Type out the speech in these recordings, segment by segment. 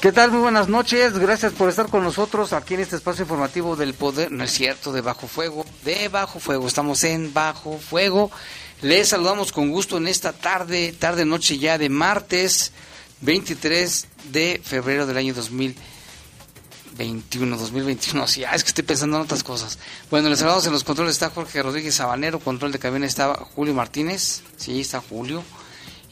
¿Qué tal? Muy buenas noches. Gracias por estar con nosotros aquí en este espacio informativo del poder. No es cierto, de Bajo Fuego. De Bajo Fuego. Estamos en Bajo Fuego. Les saludamos con gusto en esta tarde, tarde noche ya de martes 23 de febrero del año 2021. 2021, sí, es que estoy pensando en otras cosas. Bueno, les saludamos en los controles. Está Jorge Rodríguez Sabanero. Control de cabina estaba Julio Martínez. Sí, está Julio.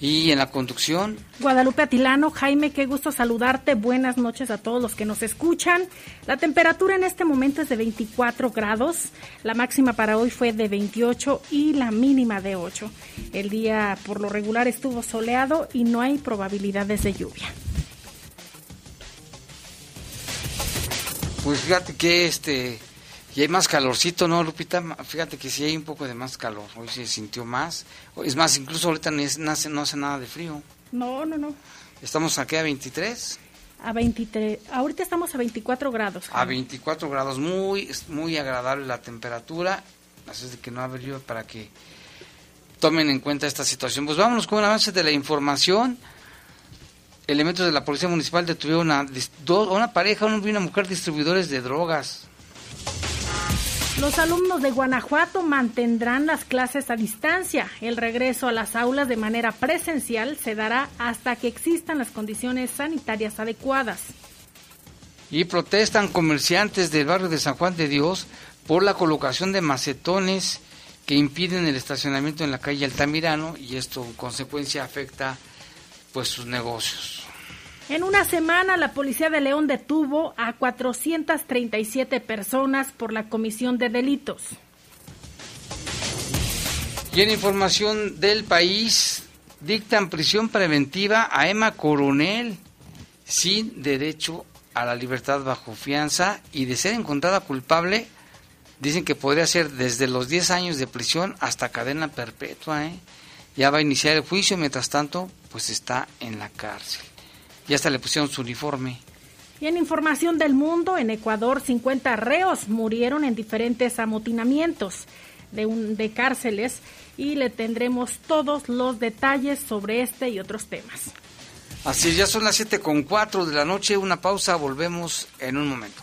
Y en la conducción. Guadalupe Atilano, Jaime, qué gusto saludarte. Buenas noches a todos los que nos escuchan. La temperatura en este momento es de 24 grados. La máxima para hoy fue de 28 y la mínima de 8. El día por lo regular estuvo soleado y no hay probabilidades de lluvia. Pues fíjate que este y hay más calorcito, ¿no, Lupita? Fíjate que sí hay un poco de más calor. Hoy se sintió más. Es más, incluso ahorita no, hace, no hace nada de frío. No, no, no. ¿Estamos aquí a 23? A 23. Ahorita estamos a 24 grados. A 24 grados. Muy, muy agradable la temperatura. Así es de que no ha habido para que tomen en cuenta esta situación. Pues vámonos con un avance de la información. Elementos de la Policía Municipal detuvieron a, dos, a una pareja, una mujer distribuidores de drogas. Los alumnos de Guanajuato mantendrán las clases a distancia. El regreso a las aulas de manera presencial se dará hasta que existan las condiciones sanitarias adecuadas. Y protestan comerciantes del barrio de San Juan de Dios por la colocación de macetones que impiden el estacionamiento en la calle Altamirano y esto en consecuencia afecta pues sus negocios. En una semana, la policía de León detuvo a 437 personas por la comisión de delitos. Y en información del país, dictan prisión preventiva a Emma Coronel sin derecho a la libertad bajo fianza y de ser encontrada culpable, dicen que podría ser desde los 10 años de prisión hasta cadena perpetua. ¿eh? Ya va a iniciar el juicio, mientras tanto, pues está en la cárcel. Ya hasta le pusieron su uniforme. Y en información del mundo, en Ecuador 50 reos murieron en diferentes amotinamientos de, un, de cárceles y le tendremos todos los detalles sobre este y otros temas. Así ya son las 7 con 4 de la noche, una pausa, volvemos en un momento.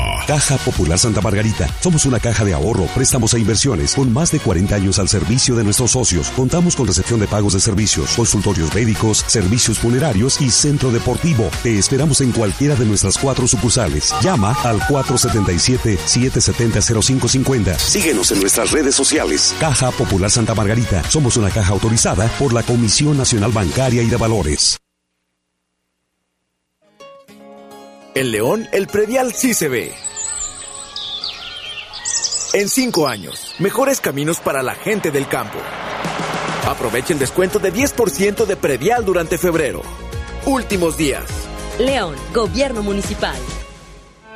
Caja Popular Santa Margarita. Somos una caja de ahorro, préstamos e inversiones con más de 40 años al servicio de nuestros socios. Contamos con recepción de pagos de servicios, consultorios médicos, servicios funerarios y centro deportivo. Te esperamos en cualquiera de nuestras cuatro sucursales. Llama al 477-770-0550. Síguenos en nuestras redes sociales. Caja Popular Santa Margarita. Somos una caja autorizada por la Comisión Nacional Bancaria y de Valores. En León, el predial sí se ve. En cinco años, mejores caminos para la gente del campo. Aprovecha el descuento de 10% de predial durante febrero. Últimos días. León, Gobierno Municipal.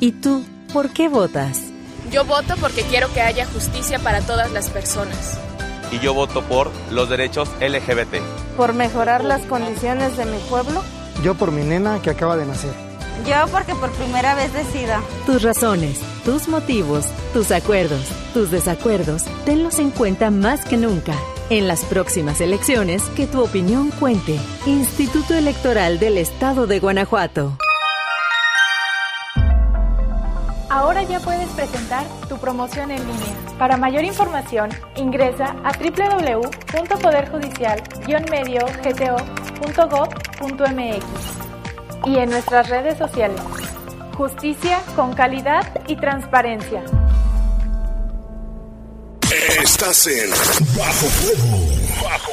¿Y tú, por qué votas? Yo voto porque quiero que haya justicia para todas las personas. Y yo voto por los derechos LGBT. Por mejorar las condiciones de mi pueblo. Yo por mi nena que acaba de nacer. Yo porque por primera vez decida. Tus razones, tus motivos, tus acuerdos, tus desacuerdos, tenlos en cuenta más que nunca. En las próximas elecciones, que tu opinión cuente. Instituto Electoral del Estado de Guanajuato. Ahora ya puedes presentar tu promoción en línea. Para mayor información, ingresa a www.poderjudicial-medio-gto.gov.mx y en nuestras redes sociales. Justicia con calidad y transparencia. Estás en Bajo Fuego. Bajo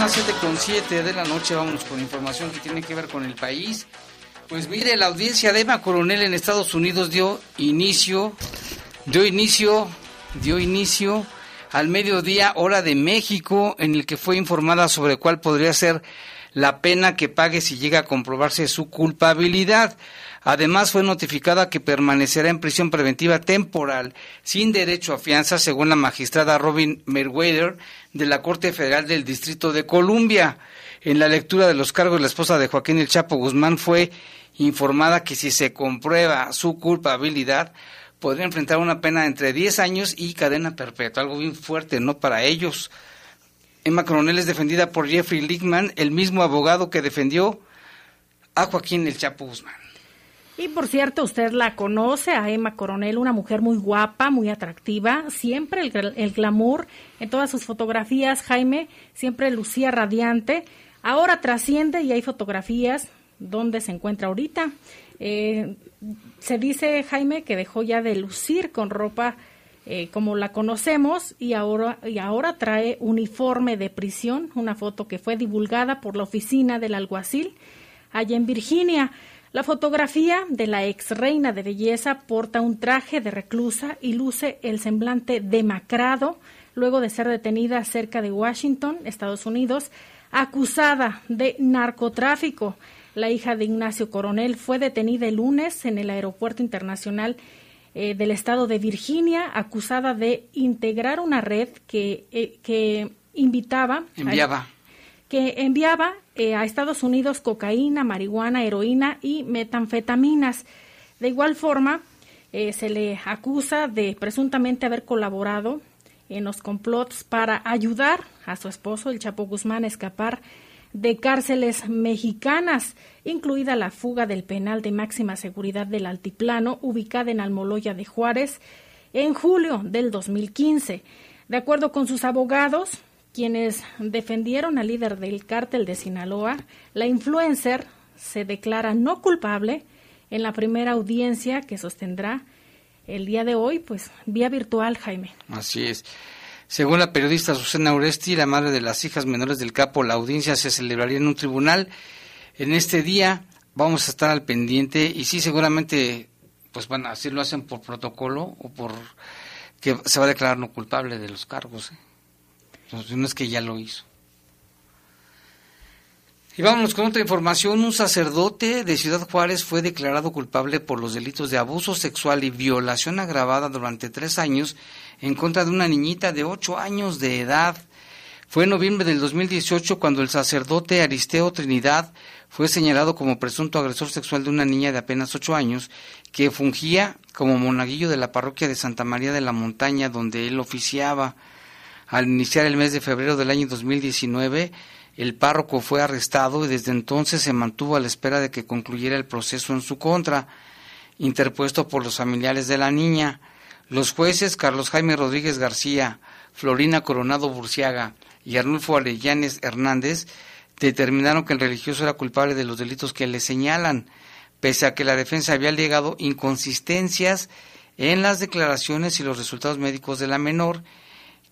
Las 7 con 7 de la noche, vámonos con información que tiene que ver con el país. Pues mire, la audiencia de Emma Coronel en Estados Unidos dio inicio, dio inicio, dio inicio al mediodía hora de México, en el que fue informada sobre cuál podría ser la pena que pague si llega a comprobarse su culpabilidad. Además, fue notificada que permanecerá en prisión preventiva temporal sin derecho a fianza, según la magistrada Robin Merweather de la Corte Federal del Distrito de Columbia. En la lectura de los cargos, la esposa de Joaquín El Chapo Guzmán fue informada que si se comprueba su culpabilidad, podría enfrentar una pena entre 10 años y cadena perpetua, algo bien fuerte, ¿no? Para ellos. Emma Coronel es defendida por Jeffrey Lickman, el mismo abogado que defendió a Joaquín El Chapo Guzmán. Y por cierto, usted la conoce a Emma Coronel, una mujer muy guapa, muy atractiva, siempre el, glamour en todas sus fotografías, Jaime, siempre lucía radiante. Ahora trasciende y hay fotografías donde se encuentra ahorita. Eh, se dice, Jaime, que dejó ya de lucir con ropa eh, como la conocemos y ahora, y ahora trae uniforme de prisión, una foto que fue divulgada por la oficina del alguacil allá en Virginia. La fotografía de la ex reina de belleza porta un traje de reclusa y luce el semblante demacrado luego de ser detenida cerca de Washington, Estados Unidos, acusada de narcotráfico. La hija de Ignacio Coronel fue detenida el lunes en el Aeropuerto Internacional eh, del estado de Virginia, acusada de integrar una red que, eh, invitaba. Enviaba que enviaba eh, a Estados Unidos cocaína, marihuana, heroína y metanfetaminas. De igual forma, eh, se le acusa de presuntamente haber colaborado en los complots para ayudar a su esposo, el Chapo Guzmán, a escapar de cárceles mexicanas, incluida la fuga del penal de máxima seguridad del Altiplano, ubicada en Almoloya de Juárez, en julio del 2015. De acuerdo con sus abogados, quienes defendieron al líder del cártel de Sinaloa, la influencer se declara no culpable en la primera audiencia que sostendrá el día de hoy, pues vía virtual, Jaime. Así es. Según la periodista Susana Uresti, la madre de las hijas menores del capo, la audiencia se celebraría en un tribunal. En este día vamos a estar al pendiente y sí, seguramente, pues bueno, así lo hacen por protocolo o por que se va a declarar no culpable de los cargos. ¿eh? No es que ya lo hizo. Y vámonos con otra información. Un sacerdote de Ciudad Juárez fue declarado culpable por los delitos de abuso sexual y violación agravada durante tres años en contra de una niñita de ocho años de edad. Fue en noviembre del 2018 cuando el sacerdote Aristeo Trinidad fue señalado como presunto agresor sexual de una niña de apenas ocho años que fungía como monaguillo de la parroquia de Santa María de la Montaña donde él oficiaba. Al iniciar el mes de febrero del año 2019, el párroco fue arrestado y desde entonces se mantuvo a la espera de que concluyera el proceso en su contra, interpuesto por los familiares de la niña. Los jueces Carlos Jaime Rodríguez García, Florina Coronado Burciaga y Arnulfo Arellanes Hernández determinaron que el religioso era culpable de los delitos que le señalan, pese a que la defensa había alegado inconsistencias en las declaraciones y los resultados médicos de la menor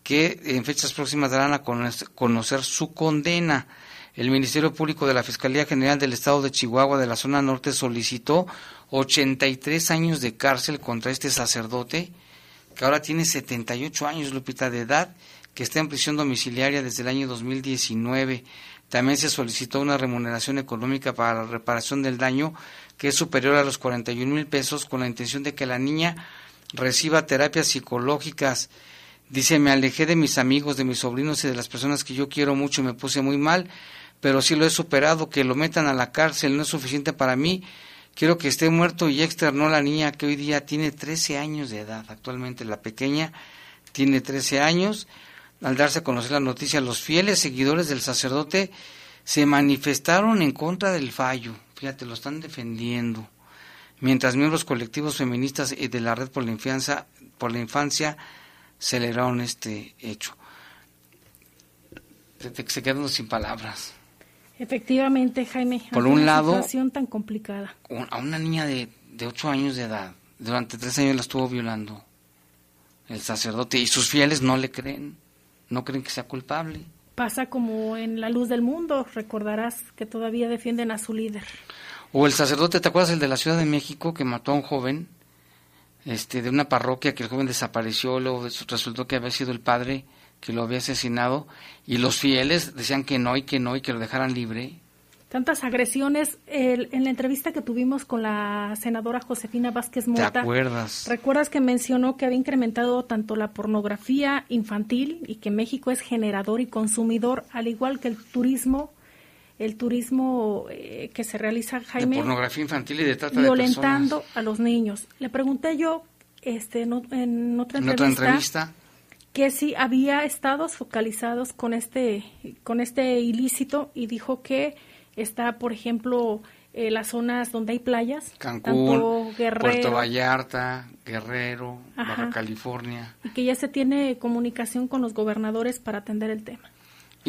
que en fechas próximas darán a conocer su condena. El Ministerio Público de la Fiscalía General del Estado de Chihuahua de la zona norte solicitó 83 años de cárcel contra este sacerdote, que ahora tiene 78 años, Lupita, de edad, que está en prisión domiciliaria desde el año 2019. También se solicitó una remuneración económica para la reparación del daño que es superior a los 41 mil pesos con la intención de que la niña reciba terapias psicológicas Dice, me alejé de mis amigos, de mis sobrinos y de las personas que yo quiero mucho y me puse muy mal, pero sí lo he superado, que lo metan a la cárcel no es suficiente para mí. Quiero que esté muerto y externó la niña que hoy día tiene 13 años de edad. Actualmente la pequeña tiene 13 años. Al darse a conocer la noticia, los fieles seguidores del sacerdote se manifestaron en contra del fallo. Fíjate, lo están defendiendo. Mientras miembros colectivos feministas y de la Red por la Infancia, por la Infancia celebraron este hecho. Se, se quedan sin palabras. Efectivamente, Jaime. Por un lado, situación tan complicada. A una niña de, de ocho años de edad, durante tres años la estuvo violando el sacerdote y sus fieles no le creen, no creen que sea culpable. Pasa como en la luz del mundo, recordarás que todavía defienden a su líder. O el sacerdote, ¿te acuerdas el de la Ciudad de México que mató a un joven? Este, de una parroquia que el joven desapareció, luego resultó que había sido el padre que lo había asesinado y los fieles decían que no y que no y que lo dejaran libre. Tantas agresiones. en la entrevista que tuvimos con la senadora Josefina Vázquez Mota, ¿te acuerdas? ¿Recuerdas que mencionó que había incrementado tanto la pornografía infantil y que México es generador y consumidor, al igual que el turismo el turismo eh, que se realiza Jaime de pornografía infantil y de trata violentando a los niños. Le pregunté yo este en, otra, entrevista, que si había estados focalizados con este con este ilícito y dijo que está por ejemplo eh, las zonas donde hay playas Cancún Puerto Vallarta Guerrero Baja California. Y que ya se tiene comunicación con los gobernadores para atender el tema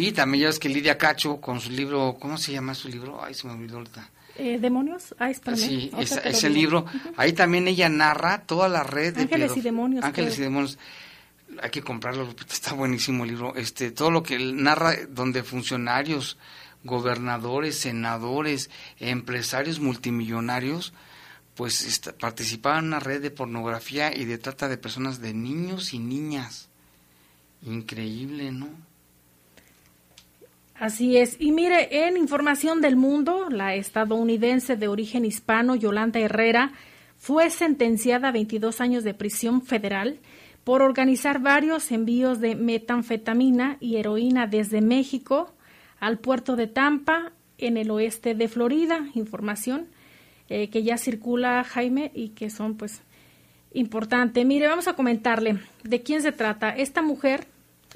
y también ya es que Lidia Cacho con su libro, ¿cómo se llama su libro? Ay, se me olvidó ahorita. Eh, ¿Demonios? Ah, Sí, ese libro. Ahí también ella narra toda la red de Ángeles y Demonios. Ángeles y Demonios. Hay que comprarlo, está buenísimo el libro. Este, todo lo que narra donde funcionarios, gobernadores, senadores, empresarios multimillonarios, pues participaban en una red de pornografía y de trata de personas de niños y niñas. Increíble, ¿no? Así es. Y mire, en información del mundo, la estadounidense de origen hispano, Yolanda Herrera, fue sentenciada a 22 años de prisión federal por organizar varios envíos de metanfetamina y heroína desde México al puerto de Tampa, en el oeste de Florida. Información eh, que ya circula, Jaime, y que son pues importante. Mire, vamos a comentarle de quién se trata. Esta mujer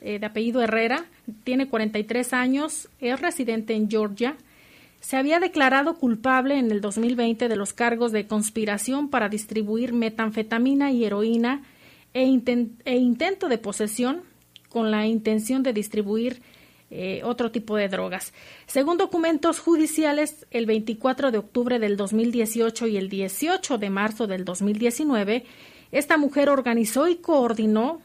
eh, de apellido Herrera, tiene 43 años, es residente en Georgia. Se había declarado culpable en el 2020 de los cargos de conspiración para distribuir metanfetamina y heroína e, e intento de posesión con la intención de distribuir eh, otro tipo de drogas. Según documentos judiciales, el 24 de octubre del 2018 y el 18 de marzo del 2019, esta mujer organizó y coordinó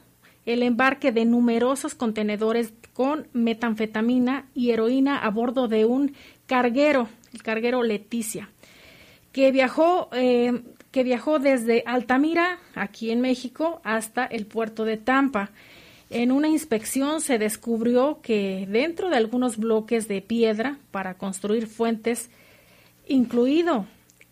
el embarque de numerosos contenedores con metanfetamina y heroína a bordo de un carguero, el carguero Leticia, que viajó, eh, que viajó desde Altamira, aquí en México, hasta el puerto de Tampa. En una inspección se descubrió que dentro de algunos bloques de piedra para construir fuentes, incluido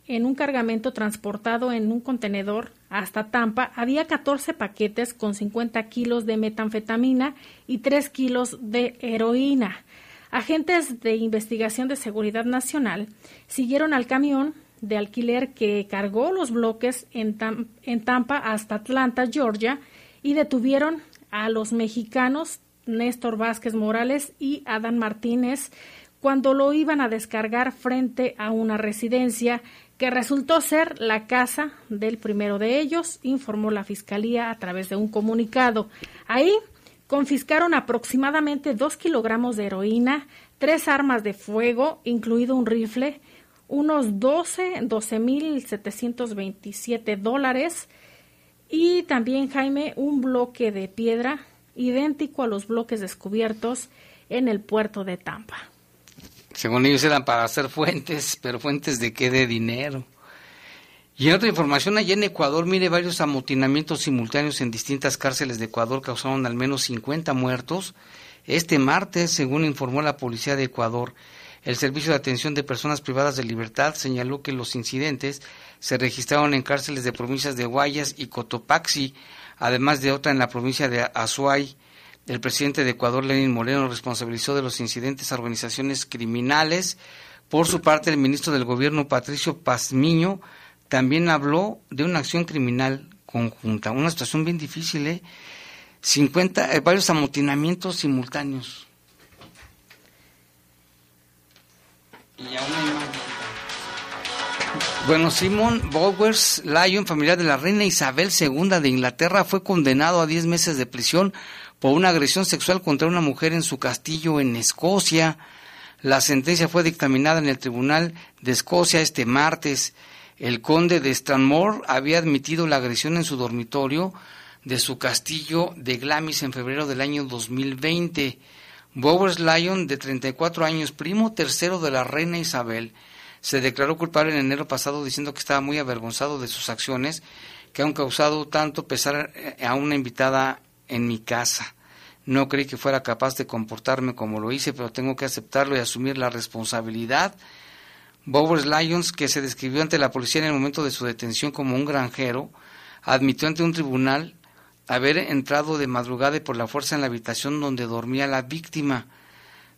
en un cargamento transportado en un contenedor hasta Tampa había 14 paquetes con 50 kilos de metanfetamina y 3 kilos de heroína. Agentes de investigación de seguridad nacional siguieron al camión de alquiler que cargó los bloques en, en Tampa hasta Atlanta, Georgia, y detuvieron a los mexicanos Néstor Vázquez Morales y Adán Martínez cuando lo iban a descargar frente a una residencia que resultó ser la casa del primero de ellos, informó la Fiscalía a través de un comunicado. Ahí confiscaron aproximadamente dos kilogramos de heroína, tres armas de fuego, incluido un rifle, unos 12, 12.727 dólares y también, Jaime, un bloque de piedra idéntico a los bloques descubiertos en el puerto de Tampa. Según ellos eran para hacer fuentes, pero fuentes de qué de dinero. Y en otra información, allá en Ecuador, mire, varios amotinamientos simultáneos en distintas cárceles de Ecuador causaron al menos 50 muertos. Este martes, según informó la policía de Ecuador, el Servicio de Atención de Personas Privadas de Libertad señaló que los incidentes se registraron en cárceles de provincias de Guayas y Cotopaxi, además de otra en la provincia de Azuay. El presidente de Ecuador, Lenin Moreno, responsabilizó de los incidentes a organizaciones criminales. Por su parte, el ministro del Gobierno, Patricio Pazmiño, también habló de una acción criminal conjunta. Una situación bien difícil, ¿eh? 50, eh, varios amotinamientos simultáneos. Y. Bueno, Simon Bowers Lyon, familiar de la reina Isabel II de Inglaterra, fue condenado a 10 meses de prisión por una agresión sexual contra una mujer en su castillo en Escocia. La sentencia fue dictaminada en el Tribunal de Escocia este martes. El conde de Stranmore había admitido la agresión en su dormitorio de su castillo de Glamis en febrero del año 2020. Bowers Lyon, de 34 años, primo tercero de la reina Isabel, se declaró culpable en enero pasado diciendo que estaba muy avergonzado de sus acciones que han causado tanto pesar a una invitada en mi casa. No creí que fuera capaz de comportarme como lo hice, pero tengo que aceptarlo y asumir la responsabilidad. Bowers Lyons, que se describió ante la policía en el momento de su detención como un granjero, admitió ante un tribunal haber entrado de madrugada y por la fuerza en la habitación donde dormía la víctima.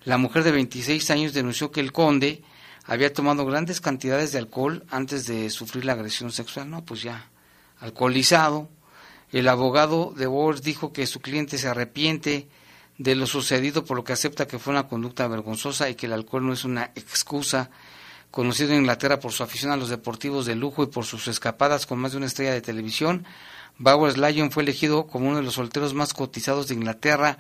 La mujer de 26 años denunció que el conde había tomado grandes cantidades de alcohol antes de sufrir la agresión sexual. No, pues ya, alcoholizado. El abogado de Bowers dijo que su cliente se arrepiente de lo sucedido, por lo que acepta que fue una conducta vergonzosa y que el alcohol no es una excusa. Conocido en Inglaterra por su afición a los deportivos de lujo y por sus escapadas con más de una estrella de televisión, Bowers Lyon fue elegido como uno de los solteros más cotizados de Inglaterra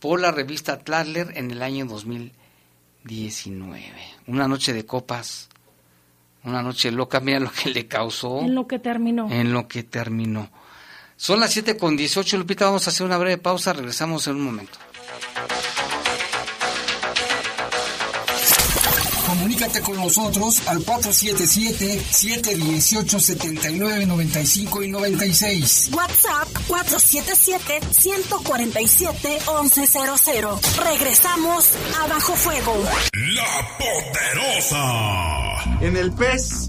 por la revista Tladler en el año 2000. 19. Una noche de copas, una noche loca, mira lo que le causó. En lo que terminó. En lo que terminó. Son las 7 con 18, Lupita, vamos a hacer una breve pausa, regresamos en un momento. Comunícate con nosotros al 477-718-7995 y 96. WhatsApp 477-147-1100. Regresamos a Bajo Fuego. La Poderosa. En el pez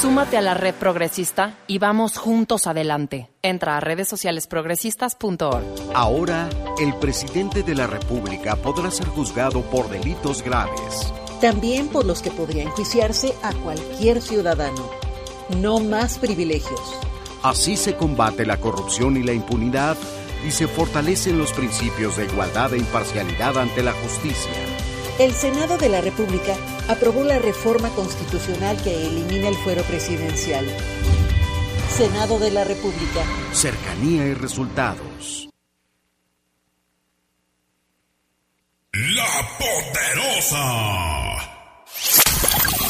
Súmate a la red progresista y vamos juntos adelante. Entra a redes sociales progresistas.org. Ahora, el presidente de la República podrá ser juzgado por delitos graves. También por los que podría enjuiciarse a cualquier ciudadano. No más privilegios. Así se combate la corrupción y la impunidad y se fortalecen los principios de igualdad e imparcialidad ante la justicia. El Senado de la República aprobó la reforma constitucional que elimina el fuero presidencial. Senado de la República. Cercanía y resultados. La Poderosa.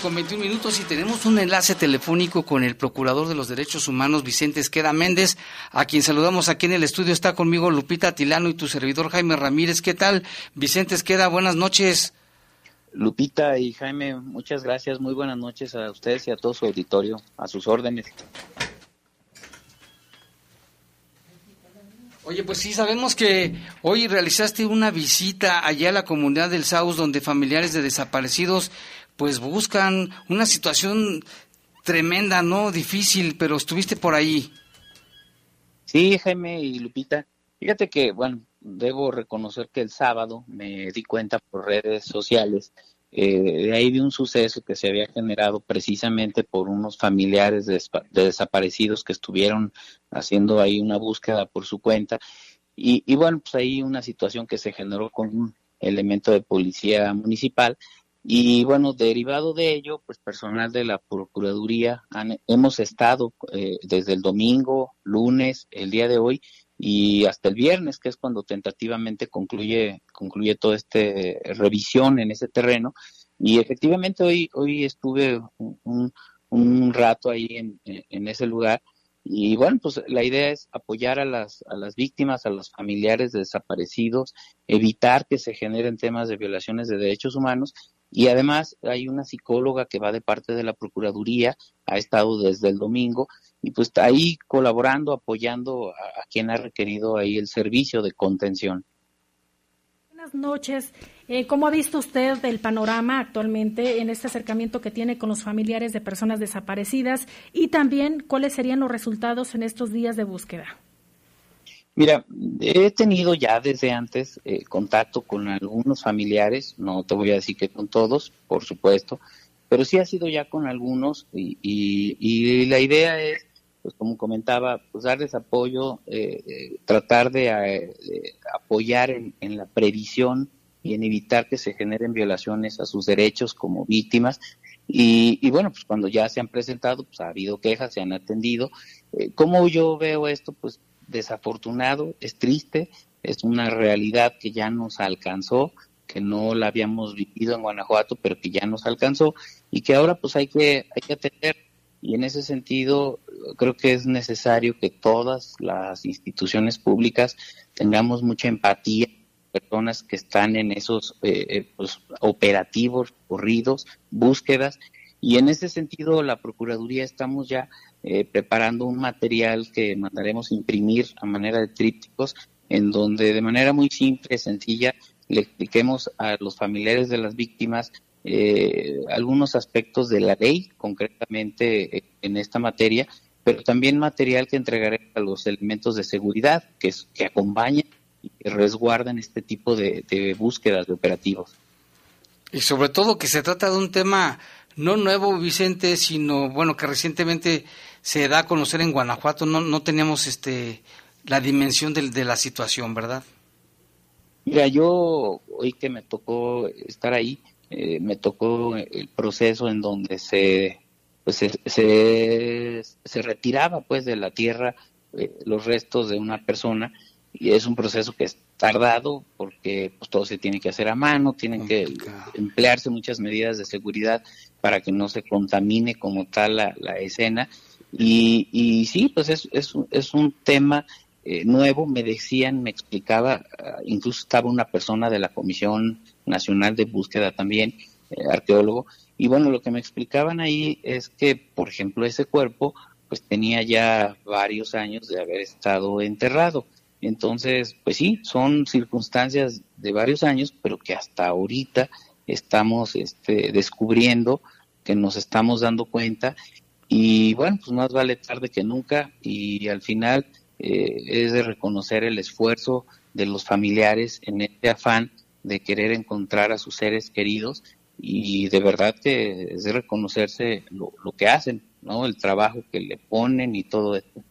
Con 21 minutos y tenemos un enlace telefónico con el Procurador de los Derechos Humanos, Vicente Esqueda Méndez, a quien saludamos aquí en el estudio. Está conmigo Lupita Tilano y tu servidor Jaime Ramírez. ¿Qué tal? Vicente Esqueda, buenas noches. Lupita y Jaime, muchas gracias. Muy buenas noches a ustedes y a todo su auditorio. A sus órdenes. Oye, pues sí, sabemos que hoy realizaste una visita allá a la comunidad del Saus, donde familiares de desaparecidos pues buscan una situación tremenda, ¿no? Difícil, pero estuviste por ahí. Sí, Jaime y Lupita. Fíjate que, bueno, debo reconocer que el sábado me di cuenta por redes sociales eh, de ahí de un suceso que se había generado precisamente por unos familiares de, desaparecidos que estuvieron haciendo ahí una búsqueda por su cuenta. Y, y bueno, pues ahí una situación que se generó con un elemento de policía municipal y bueno, derivado de ello, pues personal de la Procuraduría hemos estado eh, desde el domingo, lunes, el día de hoy y hasta el viernes, que es cuando tentativamente concluye concluye toda esta revisión en ese terreno. Y efectivamente hoy hoy estuve un, un rato ahí en, en ese lugar y bueno, pues la idea es apoyar a las, a las víctimas, a los familiares de desaparecidos, evitar que se generen temas de violaciones de derechos humanos y además hay una psicóloga que va de parte de la Procuraduría, ha estado desde el domingo y pues está ahí colaborando, apoyando a, quien ha requerido ahí el servicio de contención. Buenas noches. Eh, ¿Cómo ha visto usted el panorama actualmente en este acercamiento que tiene con los familiares de personas desaparecidas? Y también, ¿cuáles serían los resultados en estos días de búsqueda? Mira, he tenido ya desde antes eh, contacto con algunos familiares, no te voy a decir que con todos, por supuesto, pero sí ha sido ya con algunos y, y, la idea es, pues como comentaba, pues darles apoyo, eh, eh tratar de, eh, apoyar en, la previsión y en evitar que se generen violaciones a sus derechos como víctimas. Y, y bueno, pues cuando ya se han presentado, pues ha habido quejas, se han atendido. ¿Cómo yo veo esto? Pues desafortunado, es triste, es una realidad que ya nos alcanzó, que no la habíamos vivido en Guanajuato, pero que ya nos alcanzó y que ahora pues hay que, hay que atender. Y en ese sentido, creo que es necesario que todas las instituciones públicas tengamos mucha empatía personas que están en esos eh, eh, pues, operativos, corridos, búsquedas. Y en ese sentido, la Procuraduría estamos ya eh, preparando un material que mandaremos imprimir a manera de trípticos, en donde de manera muy simple, sencilla, le expliquemos a los familiares de las víctimas eh, algunos aspectos de la ley, concretamente eh, en esta materia, pero también material que entregaré a los elementos de seguridad que, que acompañan y que resguardan este tipo de, de búsquedas de operativos. Y sobre todo que se trata de un tema no nuevo, Vicente, sino bueno que recientemente se da a conocer en Guanajuato, no, no tenemos este, la dimensión de, de la situación, ¿verdad? Mira, yo hoy que me tocó estar ahí, eh, me tocó el proceso en donde se, pues se, se, retiraba pues de la tierra eh, los restos de una persona y es un proceso que es tardado porque pues todo se tiene que hacer a mano, tienen que emplearse muchas medidas de seguridad para que no se contamine como tal la, la escena y, y sí, pues es, es, es un tema eh, nuevo, me decían, me explicaba, ah, incluso estaba una persona de la Comisión Nacional de Búsqueda también, eh, arqueólogo, Y bueno, lo que me explicaban ahí es que, por ejemplo, ese cuerpo pues tenía ya varios años de haber estado enterrado. Entonces, pues sí, son circunstancias de varios años, pero que hasta ahorita estamos este, descubriendo, que nos estamos dando cuenta. Y bueno, pues más vale tarde que nunca. Y al final eh, es de reconocer el esfuerzo de los familiares en este afán de querer encontrar a sus seres queridos y de verdad que es de reconocerse lo, que hacen, ¿no? El trabajo que le ponen y todo esto.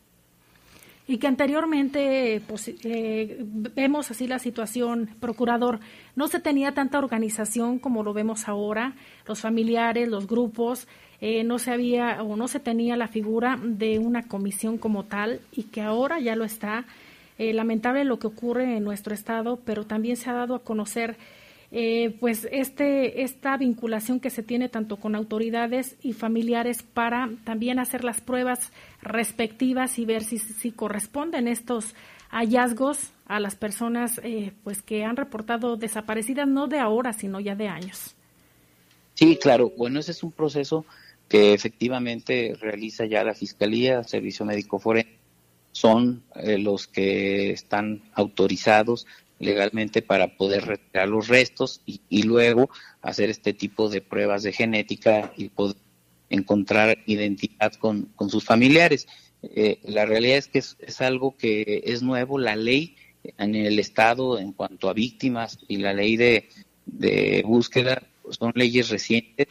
Y que anteriormente pues, eh, vemos así la situación, procurador, no se tenía tanta organización como lo vemos ahora, los familiares, los grupos, eh, no se había o no se tenía la figura de una comisión como tal y que ahora ya lo está. Eh, lamentable lo que ocurre en nuestro estado, pero también se ha dado a conocer eh, pues este, esta vinculación que se tiene tanto con autoridades y familiares para también hacer las pruebas respectivas y ver si, si corresponden estos hallazgos a las personas eh, pues que han reportado desaparecidas no de ahora sino ya de años. Sí, claro. Bueno, ese es un proceso que efectivamente realiza ya la Fiscalía, Servicio Médico Forense, son eh, los que están autorizados legalmente para poder retirar los restos y, luego hacer este tipo de pruebas de genética y poder encontrar identidad con, sus familiares. Eh, la realidad es que es, algo que es nuevo, la ley en el Estado en cuanto a víctimas y la ley de, búsqueda son leyes recientes.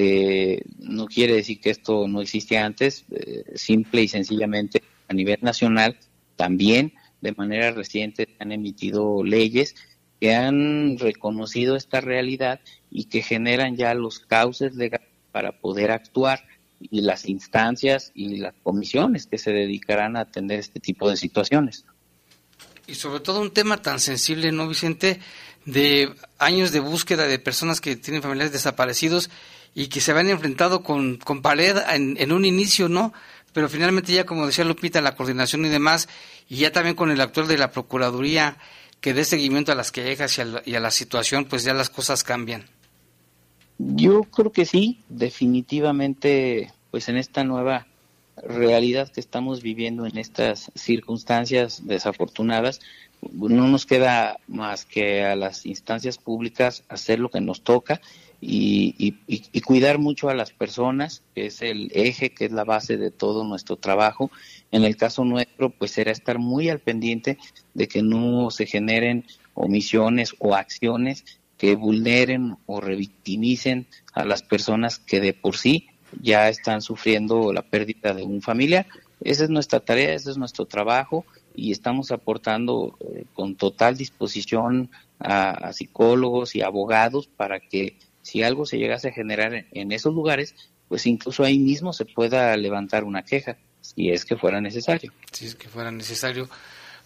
Eh, no quiere decir que esto no existía antes, eh, simple y sencillamente a nivel nacional también de manera reciente han emitido leyes que han reconocido esta realidad y que generan ya los cauces legales para poder actuar y las instancias y las comisiones que se dedicarán a atender este tipo de situaciones. Y sobre todo un tema tan sensible, ¿no, Vicente? De años de búsqueda de personas que tienen familiares desaparecidos y que se habían enfrentado con, con pared en, en un inicio, ¿no? pero finalmente ya como decía Lupita, la coordinación y demás, y ya también con el actual de la Procuraduría que dé seguimiento a las quejas y a, la, situación, pues ya las cosas cambian. Yo creo que sí, definitivamente, pues en esta nueva realidad que estamos viviendo en estas circunstancias desafortunadas, no nos queda más que a las instancias públicas hacer lo que nos toca y, y, cuidar mucho a las personas, que es el eje, que es la base de todo nuestro trabajo. En el caso nuestro, pues será estar muy al pendiente de que no se generen omisiones o acciones que vulneren o revictimicen a las personas que de por sí ya están sufriendo la pérdida de un familiar. Esa es nuestra tarea, ese es nuestro trabajo y estamos aportando eh, con total disposición a, psicólogos y abogados para que si algo se llegase a generar en, esos lugares, pues incluso ahí mismo se pueda levantar una queja, si es que fuera necesario. Si es que fuera necesario.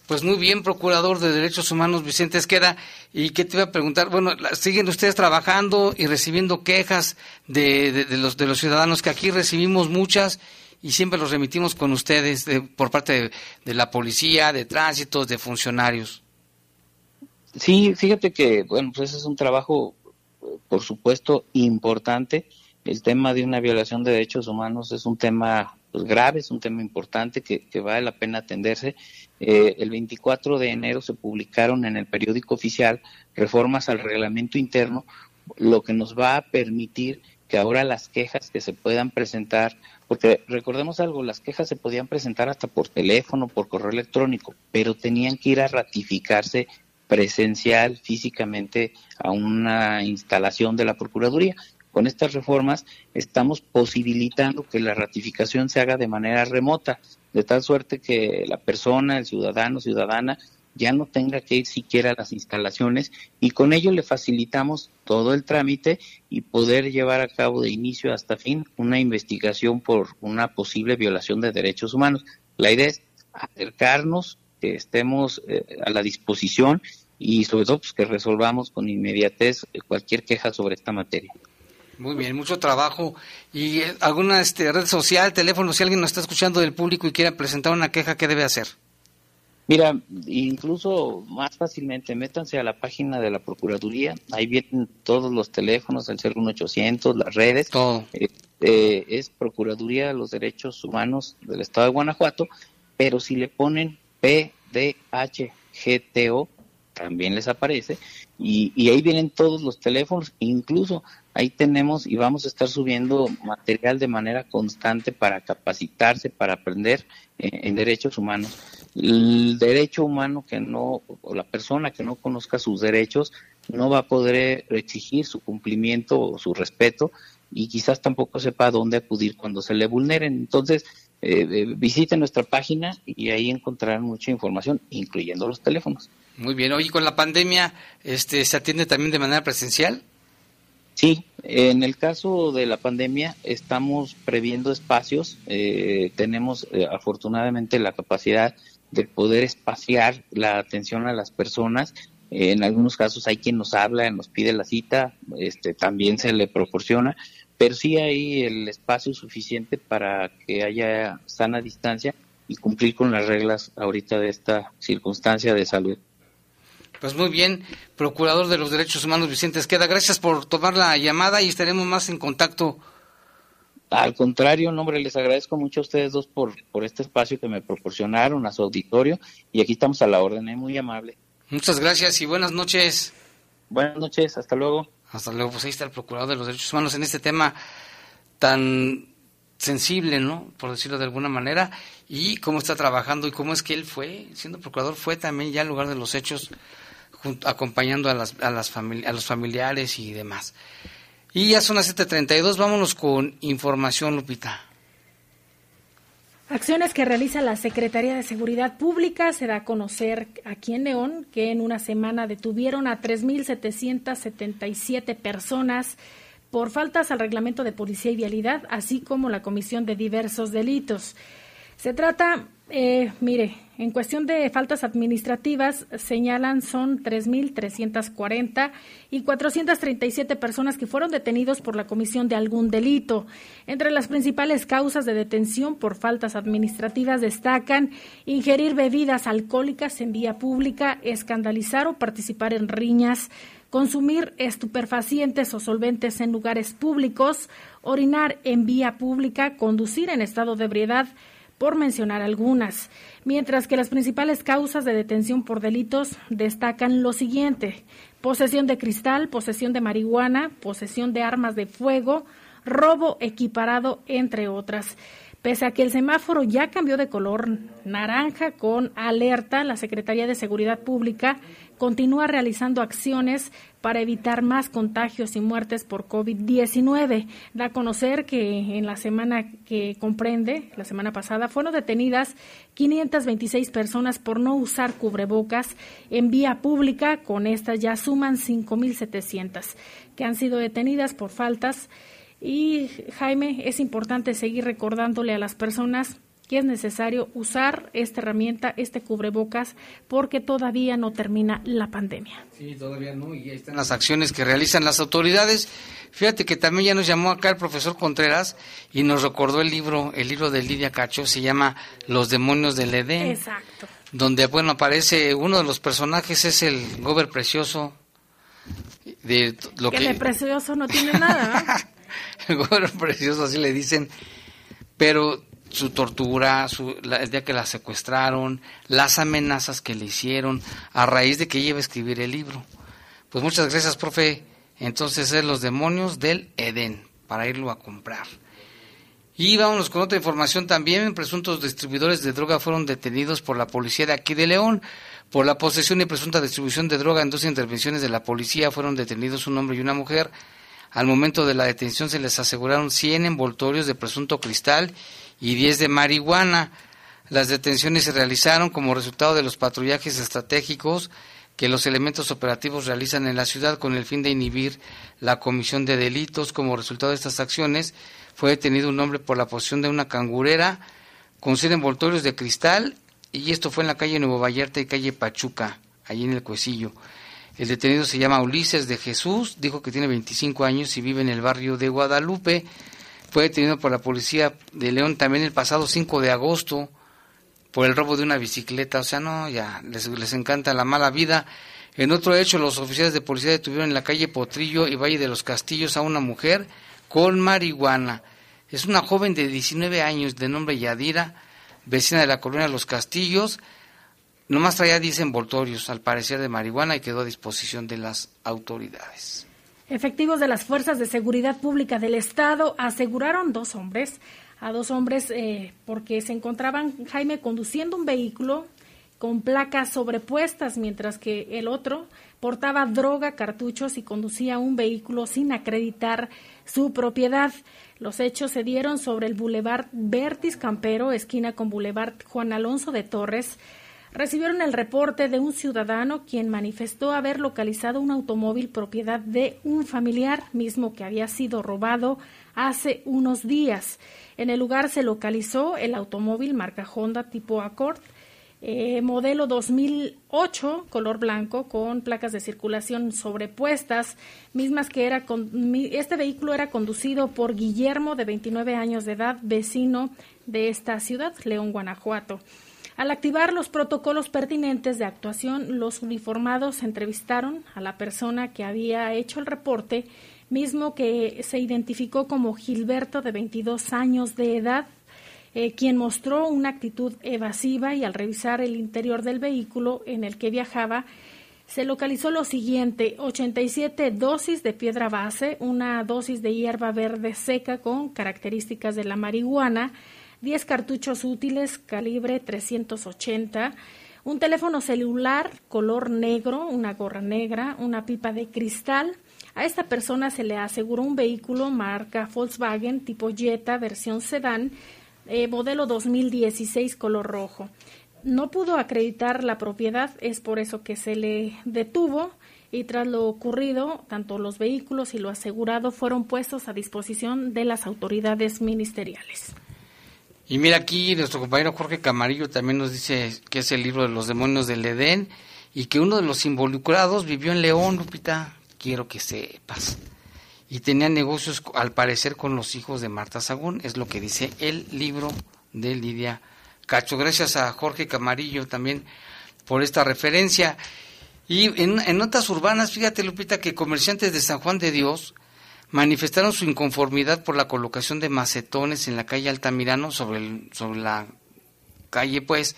Pues muy bien, Procurador de Derechos Humanos Vicente Esqueda. ¿Y qué te iba a preguntar? Bueno, ¿siguen ustedes trabajando y recibiendo quejas de, los, de los ciudadanos que aquí recibimos muchas y siempre los remitimos con ustedes por parte de, de, la policía, de tránsito, de funcionarios? Sí, fíjate que, bueno, pues ese es un trabajo por supuesto, importante. El tema de una violación de derechos humanos es un tema pues, grave, es un tema importante que, vale la pena atenderse. Eh, el 24 de enero se publicaron en el periódico oficial reformas al reglamento interno, lo que nos va a permitir que ahora las quejas que se puedan presentar, porque recordemos algo, las quejas se podían presentar hasta por teléfono, por correo electrónico, pero tenían que ir a ratificarse presencial físicamente a una instalación de la Procuraduría. Con estas reformas estamos posibilitando que la ratificación se haga de manera remota, de tal suerte que la persona, el ciudadano, ciudadana, ya no tenga que ir siquiera a las instalaciones y con ello le facilitamos todo el trámite y poder llevar a cabo de inicio hasta fin una investigación por una posible violación de derechos humanos. La idea es acercarnos, que estemos eh, a la disposición y sobre todo pues, que resolvamos con inmediatez cualquier queja sobre esta materia. Muy bien, mucho trabajo. ¿Y eh, alguna este, red social, teléfono, si alguien nos está escuchando del público y quiere presentar una queja, qué debe hacer? Mira, incluso más fácilmente, métanse a la página de la Procuraduría, ahí vienen todos los teléfonos, el 01800, las redes. Todo. Eh, eh, es Procuraduría de los Derechos Humanos del Estado de Guanajuato, pero si le ponen PDHGTO, también les aparece, y, y ahí vienen todos los teléfonos, incluso ahí tenemos y vamos a estar subiendo material de manera constante para capacitarse, para aprender eh, en derechos humanos el derecho humano que no, o la persona que no conozca sus derechos, no va a poder exigir su cumplimiento o su respeto y quizás tampoco sepa dónde acudir cuando se le vulneren. Entonces, eh, eh, visiten nuestra página y ahí encontrarán mucha información, incluyendo los teléfonos. Muy bien. Oye, con la pandemia, este, ¿se atiende también de manera presencial? Sí, en el caso de la pandemia estamos previendo espacios. Eh, tenemos afortunadamente la capacidad de poder espaciar la atención a las personas. En algunos casos hay quien nos habla, nos pide la cita, este, también se le proporciona, pero sí hay el espacio suficiente para que haya sana distancia y cumplir con las reglas ahorita de esta circunstancia de salud. Pues muy bien, Procurador de los Derechos Humanos Vicente Esqueda, gracias por tomar la llamada y estaremos más en contacto al contrario, nombre, les agradezco mucho a ustedes dos por, por este espacio que me proporcionaron, a su auditorio, y aquí estamos a la orden, ¿eh? muy amable. Muchas gracias y buenas noches. Buenas noches, hasta luego. Hasta luego, pues ahí está el Procurador de los Derechos Humanos en este tema tan sensible, ¿no? Por decirlo de alguna manera, y cómo está trabajando y cómo es que él fue, siendo procurador, fue también ya al lugar de los hechos, acompañando a, las, a, las a los familiares y demás. Y ya son las 7.32, vámonos con información, Lupita. Acciones que realiza la Secretaría de Seguridad Pública se da a conocer aquí en León que en una semana detuvieron a 3.777 personas por faltas al reglamento de policía y vialidad, así como la comisión de diversos delitos. Se trata eh, mire, en cuestión de faltas administrativas, señalan son 3.340 y 437 personas que fueron detenidos por la comisión de algún delito. Entre las principales causas de detención por faltas administrativas destacan ingerir bebidas alcohólicas en vía pública, escandalizar o participar en riñas, consumir estupefacientes o solventes en lugares públicos, orinar en vía pública, conducir en estado de ebriedad, por mencionar algunas, mientras que las principales causas de detención por delitos destacan lo siguiente, posesión de cristal, posesión de marihuana, posesión de armas de fuego, robo equiparado, entre otras. Pese a que el semáforo ya cambió de color naranja con alerta, la Secretaría de Seguridad Pública continúa realizando acciones para evitar más contagios y muertes por COVID-19. Da a conocer que en la semana que comprende, la semana pasada, fueron detenidas 526 personas por no usar cubrebocas en vía pública. Con estas ya suman 5.700 que han sido detenidas por faltas y Jaime, es importante seguir recordándole a las personas que es necesario usar esta herramienta, este cubrebocas, porque todavía no termina la pandemia. Sí, todavía no, y ahí están las acciones que realizan las autoridades. Fíjate que también ya nos llamó acá el profesor Contreras y nos recordó el libro, el libro de Lidia Cacho, se llama Los demonios del Edén. Exacto. Donde, bueno, aparece uno de los personajes, es el Gober Precioso. De lo que, que de precioso no tiene nada. el gobierno precioso, así le dicen, pero su tortura, su, el día que la secuestraron, las amenazas que le hicieron, a raíz de que iba a escribir el libro. Pues muchas gracias, profe. Entonces es Los Demonios del Edén, para irlo a comprar. Y vámonos con otra información también. Presuntos distribuidores de droga fueron detenidos por la policía de aquí de León. Por la posesión y presunta distribución de droga en dos intervenciones de la policía fueron detenidos un hombre y una mujer. Al momento de la detención se les aseguraron 100 envoltorios de presunto cristal y 10 de marihuana. Las detenciones se realizaron como resultado de los patrullajes estratégicos que los elementos operativos realizan en la ciudad con el fin de inhibir la comisión de delitos. Como resultado de estas acciones, fue detenido un hombre por la posesión de una cangurera con 100 envoltorios de cristal y esto fue en la calle Nuevo Vallarta y calle Pachuca, allí en el Cuecillo. El detenido se llama Ulises de Jesús, dijo que tiene 25 años y vive en el barrio de Guadalupe. Fue detenido por la policía de León también el pasado 5 de agosto por el robo de una bicicleta. O sea, no, ya les, les encanta la mala vida. En otro hecho, los oficiales de policía detuvieron en la calle Potrillo y Valle de los Castillos a una mujer con marihuana. Es una joven de 19 años de nombre Yadira, vecina de la colonia Los Castillos. Nomás traía 10 envoltorios, al parecer de marihuana, y quedó a disposición de las autoridades. Efectivos de las Fuerzas de Seguridad Pública del Estado aseguraron dos hombres, a dos hombres eh, porque se encontraban, Jaime, conduciendo un vehículo con placas sobrepuestas, mientras que el otro portaba droga, cartuchos y conducía un vehículo sin acreditar su propiedad. Los hechos se dieron sobre el Boulevard Vertis Campero, esquina con Boulevard Juan Alonso de Torres, recibieron el reporte de un ciudadano quien manifestó haber localizado un automóvil propiedad de un familiar mismo que había sido robado hace unos días. En el lugar se localizó el automóvil marca Honda tipo Accord, eh, modelo 2008, color blanco, con placas de circulación sobrepuestas, mismas que era con, este vehículo era conducido por Guillermo, de 29 años de edad, vecino de esta ciudad, León, Guanajuato. Al activar los protocolos pertinentes de actuación, los uniformados entrevistaron a la persona que había hecho el reporte, mismo que se identificó como Gilberto, de 22 años de edad, eh, quien mostró una actitud evasiva y al revisar el interior del vehículo en el que viajaba, se localizó lo siguiente, 87 dosis de piedra base, una dosis de hierba verde seca con características de la marihuana, 10 cartuchos útiles calibre 380, un teléfono celular color negro, una gorra negra, una pipa de cristal. A esta persona se le aseguró un vehículo marca Volkswagen tipo Jetta versión sedán, eh, modelo 2016 color rojo. No pudo acreditar la propiedad, es por eso que se le detuvo y tras lo ocurrido, tanto los vehículos y lo asegurado fueron puestos a disposición de las autoridades ministeriales. Y mira aquí nuestro compañero Jorge Camarillo también nos dice que es el libro de los demonios del Edén y que uno de los involucrados vivió en León, Lupita, quiero que sepas. Y tenía negocios al parecer con los hijos de Marta Sagún, es lo que dice el libro de Lidia Cacho. Gracias a Jorge Camarillo también por esta referencia. Y en, en notas urbanas, fíjate Lupita que comerciantes de San Juan de Dios manifestaron su inconformidad por la colocación de macetones en la calle Altamirano sobre, el, la calle, pues,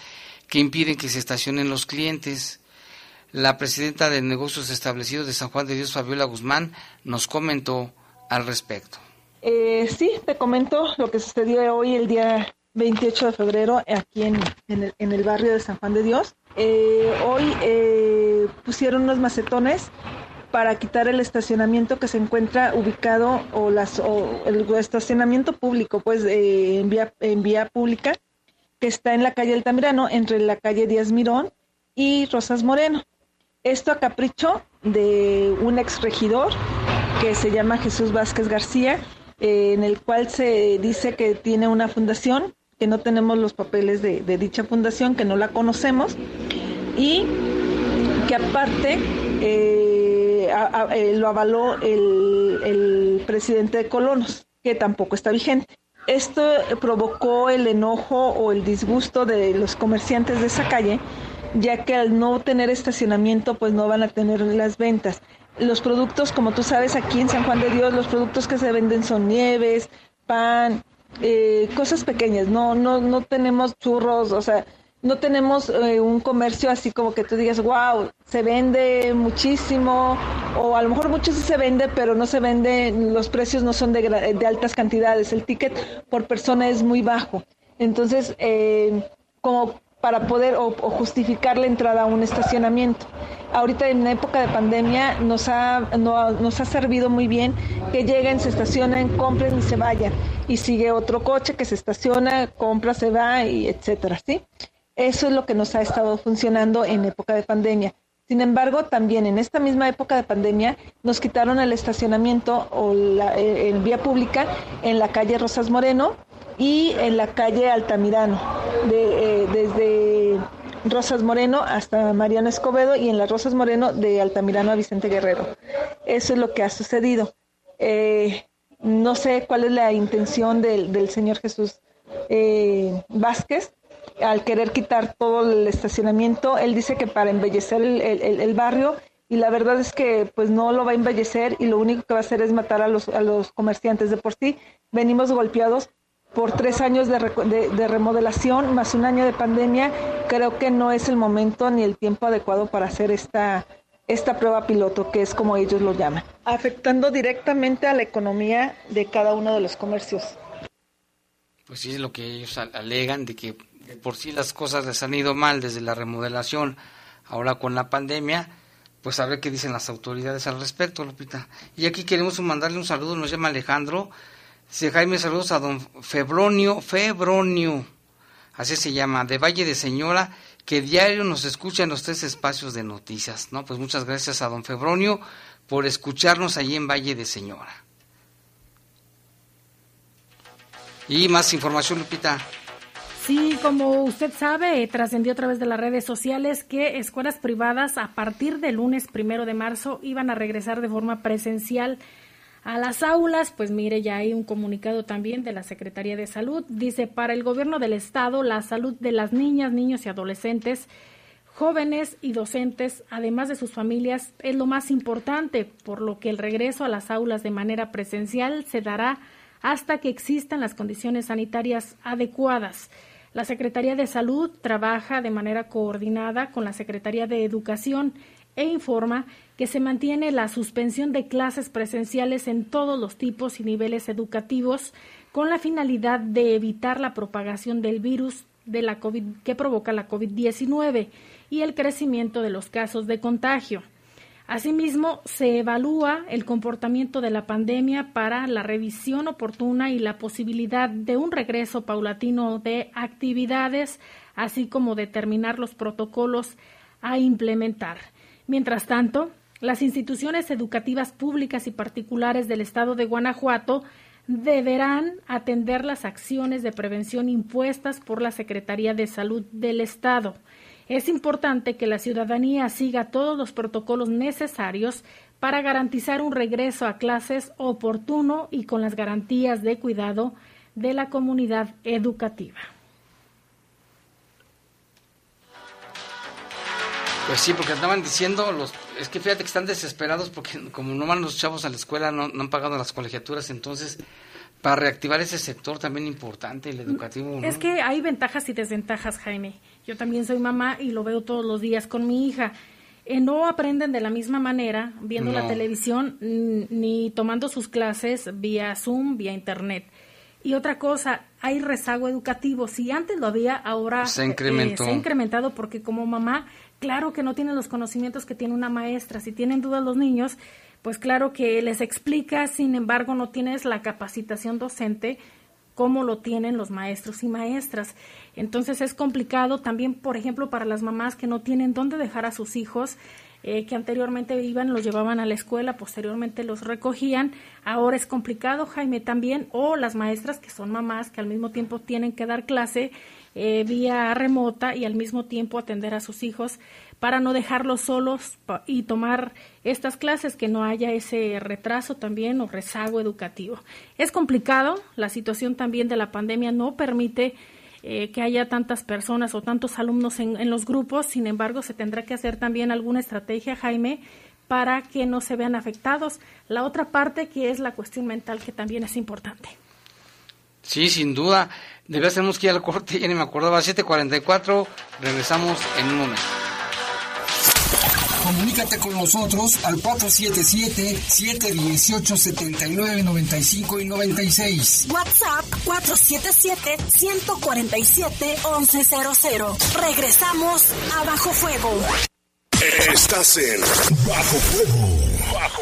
que impiden que se estacionen los clientes. La presidenta de negocios establecidos de San Juan de Dios, Fabiola Guzmán, nos comentó al respecto. Eh, sí, te comento lo que sucedió hoy, el día 28 de febrero, aquí en, en, el, barrio de San Juan de Dios. Eh, hoy eh, pusieron unos macetones para quitar el estacionamiento que se encuentra ubicado o, el estacionamiento público, pues eh, en, vía, pública, que está en la calle Altamirano, entre la calle Díaz Mirón y Rosas Moreno. Esto a capricho de un ex regidor que se llama Jesús Vázquez García, eh, en el cual se dice que tiene una fundación, que no tenemos los papeles de, de dicha fundación, que no la conocemos, y que aparte eh, eh, lo avaló el, presidente de Colonos, que tampoco está vigente. Esto provocó el enojo o el disgusto de los comerciantes de esa calle, ya que al no tener estacionamiento, pues no van a tener las ventas. Los productos, como tú sabes, aquí en San Juan de Dios, los productos que se venden son nieves, pan, eh, cosas pequeñas. No, no, no tenemos churros, o sea, no tenemos eh, un comercio así como que tú digas, wow, se vende muchísimo, o a lo mejor mucho sí se vende, pero no se vende, los precios no son de, altas cantidades, el ticket por persona es muy bajo. Entonces, eh, como para poder o, justificar la entrada a un estacionamiento. Ahorita en época de pandemia nos ha, nos ha servido muy bien que lleguen, se estacionen, compren y se vayan. Y sigue otro coche que se estaciona, compra, se va y etcétera, ¿sí? Eso es lo que nos ha estado funcionando en época de pandemia. Sin embargo, también en esta misma época de pandemia nos quitaron el estacionamiento o la eh, vía pública en la calle Rosas Moreno y en la calle Altamirano, de, eh, desde Rosas Moreno hasta Mariano Escobedo y en las Rosas Moreno de Altamirano a Vicente Guerrero. Eso es lo que ha sucedido. Eh, no sé cuál es la intención del, del señor Jesús Vázquez, al querer quitar todo el estacionamiento. Él dice que para embellecer el, el, barrio y la verdad es que pues no lo va a embellecer y lo único que va a hacer es matar a los, a los comerciantes. De por sí venimos golpeados por tres años de, de, remodelación más un año de pandemia. Creo que no es el momento ni el tiempo adecuado para hacer esta, esta prueba piloto, que es como ellos lo llaman, afectando directamente a la economía de cada uno de los comercios. Pues sí, es lo que ellos alegan, de que por sí las cosas les han ido mal desde la remodelación, ahora con la pandemia, pues a ver qué dicen las autoridades al respecto, Lupita. Y aquí queremos mandarle un saludo, nos llama Alejandro, dice Jaime, saludos a don Febronio, Febronio, así se llama, de Valle de Señora, que diario nos escucha en los tres espacios de noticias, ¿no? Pues muchas gracias a don Febronio por escucharnos allí en Valle de Señora. Y más información, Lupita. Sí, como usted sabe, trascendió a través de las redes sociales que escuelas privadas a partir del lunes primero de marzo iban a regresar de forma presencial a las aulas. Pues mire, ya hay un comunicado también de la Secretaría de Salud. Dice, para el gobierno del Estado, la salud de las niñas, niños y adolescentes, jóvenes y docentes, además de sus familias, es lo más importante, por lo que el regreso a las aulas de manera presencial se dará hasta que existan las condiciones sanitarias adecuadas. La Secretaría de Salud trabaja de manera coordinada con la Secretaría de Educación e informa que se mantiene la suspensión de clases presenciales en todos los tipos y niveles educativos con la finalidad de evitar la propagación del virus de la COVID que provoca la COVID-19 y el crecimiento de los casos de contagio. Asimismo, se evalúa el comportamiento de la pandemia para la revisión oportuna y la posibilidad de un regreso paulatino de actividades, así como determinar los protocolos a implementar. Mientras tanto, las instituciones educativas públicas y particulares del Estado de Guanajuato deberán atender las acciones de prevención impuestas por la Secretaría de Salud del Estado. Es importante que la ciudadanía siga todos los protocolos necesarios para garantizar un regreso a clases oportuno y con las garantías de cuidado de la comunidad educativa. Pues sí, porque andaban diciendo, los, es que fíjate que están desesperados porque como no van los chavos a la escuela, no, no han pagado las colegiaturas, entonces para reactivar ese sector también importante, el educativo. Es que hay ventajas y desventajas, Jaime. Yo también soy mamá y lo veo todos los días con mi hija. Eh, no aprenden de la misma manera viendo la televisión ni tomando sus clases vía Zoom, vía Internet. Y otra cosa, hay rezago educativo. Si antes lo había, ahora se, incrementó. Eh, se ha incrementado porque como mamá, claro que no tienen los conocimientos que tiene una maestra. Si tienen dudas los niños, pues claro que les explica, sin embargo no tienes la capacitación docente como lo tienen los maestros y maestras. Entonces es complicado también, por ejemplo, para las mamás que no tienen dónde dejar a sus hijos, eh, que anteriormente iban, los llevaban a la escuela, posteriormente los recogían. Ahora es complicado, Jaime, también, o las maestras que son mamás que al mismo tiempo tienen que dar clase eh, vía remota y al mismo tiempo atender a sus hijos para no dejarlos solos y tomar estas clases, que no haya ese retraso también o rezago educativo. Es complicado, la situación también de la pandemia no permite eh, que haya tantas personas o tantos alumnos en, en los grupos, sin embargo, se tendrá que hacer también alguna estrategia, Jaime, para que no se vean afectados. La otra parte que es la cuestión mental, que también es importante. Sí, sin duda. Debe tenemos que ir al corte, ya ni me acordaba, 7.44, regresamos en un momento. Comunícate con nosotros al 477-718-7995 y 96. WhatsApp 477-147-1100. Regresamos a Bajo Fuego. Estás en Bajo Fuego. Bajo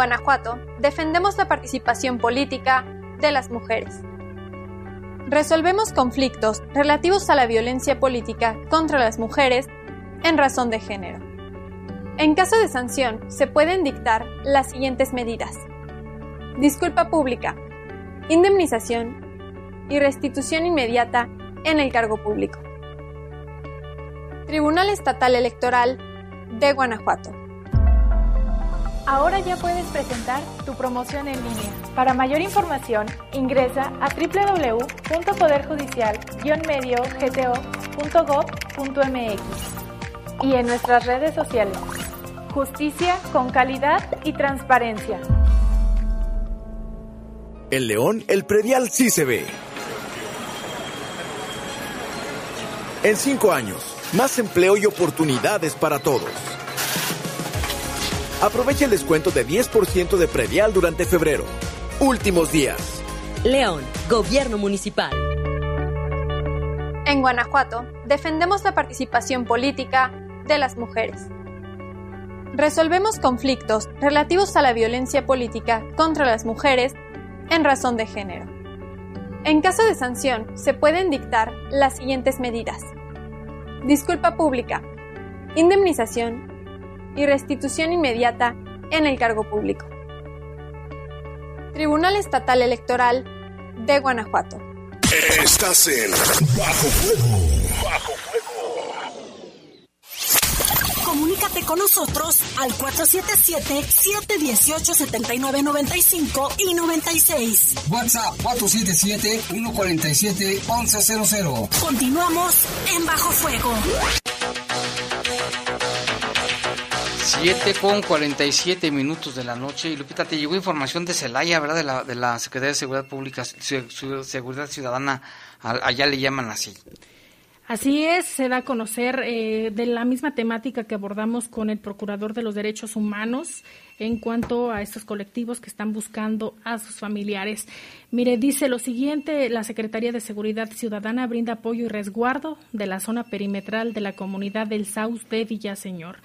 Guanajuato, defendemos la participación política de las mujeres. Resolvemos conflictos relativos a la violencia política contra las mujeres en razón de género. En caso de sanción, se pueden dictar las siguientes medidas. Disculpa pública, indemnización y restitución inmediata en el cargo público. Tribunal Estatal Electoral de Guanajuato. Ahora ya puedes presentar tu promoción en línea. Para mayor información, ingresa a www.poderjudicial-medio-gto.gov.mx y en nuestras redes sociales. Justicia con calidad y transparencia. En León, el predial sí se ve. En cinco años, más empleo y oportunidades para todos. Aprovecha el descuento de 10% de predial durante febrero. Últimos días. León, Gobierno Municipal. En Guanajuato, defendemos la participación política de las mujeres. Resolvemos conflictos relativos a la violencia política contra las mujeres en razón de género. En caso de sanción, se pueden dictar las siguientes medidas. Disculpa pública, indemnización y restitución inmediata en el cargo público. Tribunal Estatal Electoral de Guanajuato. Estás en Bajo Fuego. Bajo Comunícate con nosotros al 477-718-7995 y 96. WhatsApp 477-147-1100. Continuamos en Bajo Fuego. 7 con 47 minutos de la noche. Y Lupita, te llegó información de Celaya, ¿verdad? De la, de la Secretaría de Seguridad Pública, Seguridad Ciudadana, allá le llaman así. Así es, se da a conocer eh, de la misma temática que abordamos con el Procurador de los Derechos Humanos en cuanto a estos colectivos que están buscando a sus familiares. Mire, dice lo siguiente, la Secretaría de Seguridad Ciudadana brinda apoyo y resguardo de la zona perimetral de la comunidad del Saus de Villaseñor.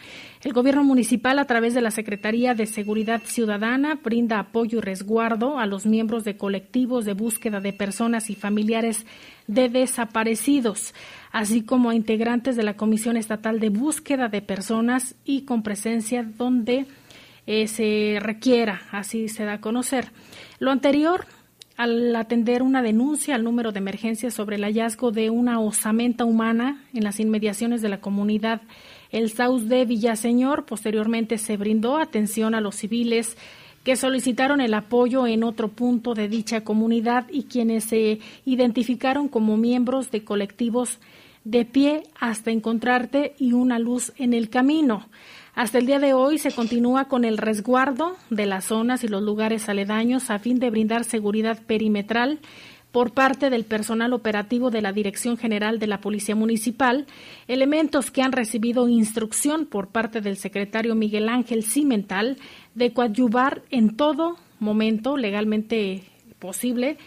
El gobierno municipal, a través de la Secretaría de Seguridad Ciudadana, brinda apoyo y resguardo a los miembros de colectivos de búsqueda de personas y familiares de desaparecidos, así como a integrantes de la Comisión Estatal de Búsqueda de Personas y con presencia donde eh, se requiera, así se da a conocer. Lo anterior al atender una denuncia al número de emergencia sobre el hallazgo de una osamenta humana en las inmediaciones de la comunidad El Saus de Villaseñor, posteriormente se brindó atención a los civiles que solicitaron el apoyo en otro punto de dicha comunidad y quienes se identificaron como miembros de colectivos de pie hasta encontrarte y una luz en el camino. Hasta el día de hoy se continúa con el resguardo de las zonas y los lugares aledaños a fin de brindar seguridad perimetral por parte del personal operativo de la Dirección General de la Policía Municipal, elementos que han recibido instrucción por parte del secretario Miguel Ángel Cimental de coadyuvar en todo momento legalmente posible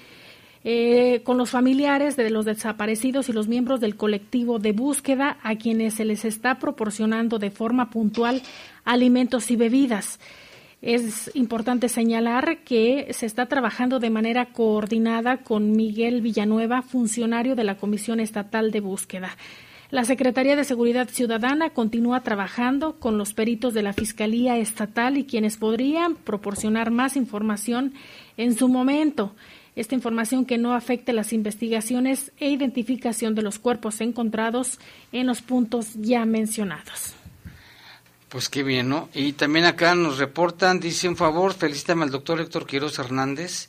eh, con los familiares de los desaparecidos y los miembros del colectivo de búsqueda a quienes se les está proporcionando de forma puntual alimentos y bebidas. Es importante señalar que se está trabajando de manera coordinada con Miguel Villanueva, funcionario de la Comisión Estatal de Búsqueda. La Secretaría de Seguridad Ciudadana continúa trabajando con los peritos de la Fiscalía Estatal y quienes podrían proporcionar más información en su momento. Esta información que no afecte las investigaciones e identificación de los cuerpos encontrados en los puntos ya mencionados. Pues qué bien, ¿no? Y también acá nos reportan, dice un favor, felicítame al doctor Héctor Quiroz Hernández.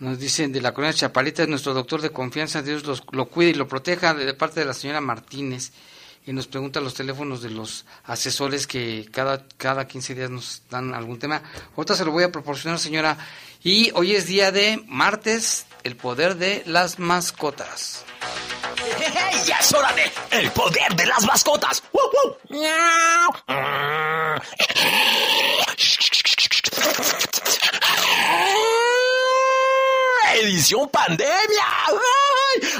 Nos dicen de la colonia Chapalita, es nuestro doctor de confianza, Dios lo cuide y lo proteja de parte de la señora Martínez. Y nos pregunta los teléfonos de los asesores que cada, cada 15 días nos dan algún tema. Ahorita se lo voy a proporcionar, señora. Y hoy es día de martes, el poder de las mascotas. ya es hora de el poder de las mascotas. Edición pandemia.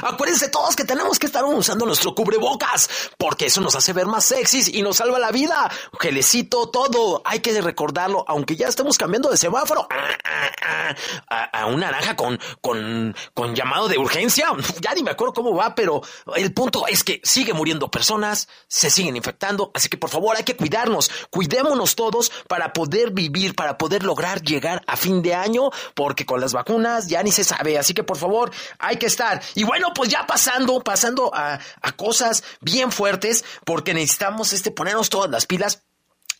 Acuérdense todos que tenemos que estar usando nuestro cubrebocas, porque eso nos hace ver más sexys y nos salva la vida. Gelecito, todo. Hay que recordarlo, aunque ya estemos cambiando de semáforo a, un naranja con, con, con llamado de urgencia. Ya ni me acuerdo cómo va, pero el punto es que sigue muriendo personas, se siguen infectando, así que por favor hay que cuidarnos, cuidémonos todos para poder vivir, para poder lograr llegar a fin de año, porque con las vacunas ya ni se sabe, así que por favor hay que estar. Y bueno, pues ya pasando, pasando a, a cosas bien fuertes, porque necesitamos este, ponernos todas las pilas.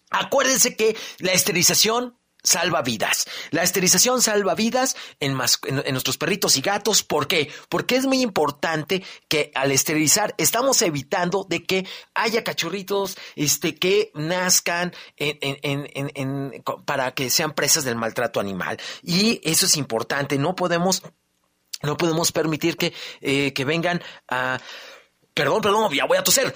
Acuérdense que la esterilización salva vidas. La esterilización salva vidas en, en, nuestros perritos y gatos. ¿Por qué? Porque es muy importante que al esterilizar estamos evitando de que haya cachorritos este, que nazcan para que sean presas del maltrato animal. Y eso es importante. No podemos, no podemos permitir que, eh, que vengan a... Perdón, perdón, ya voy a toser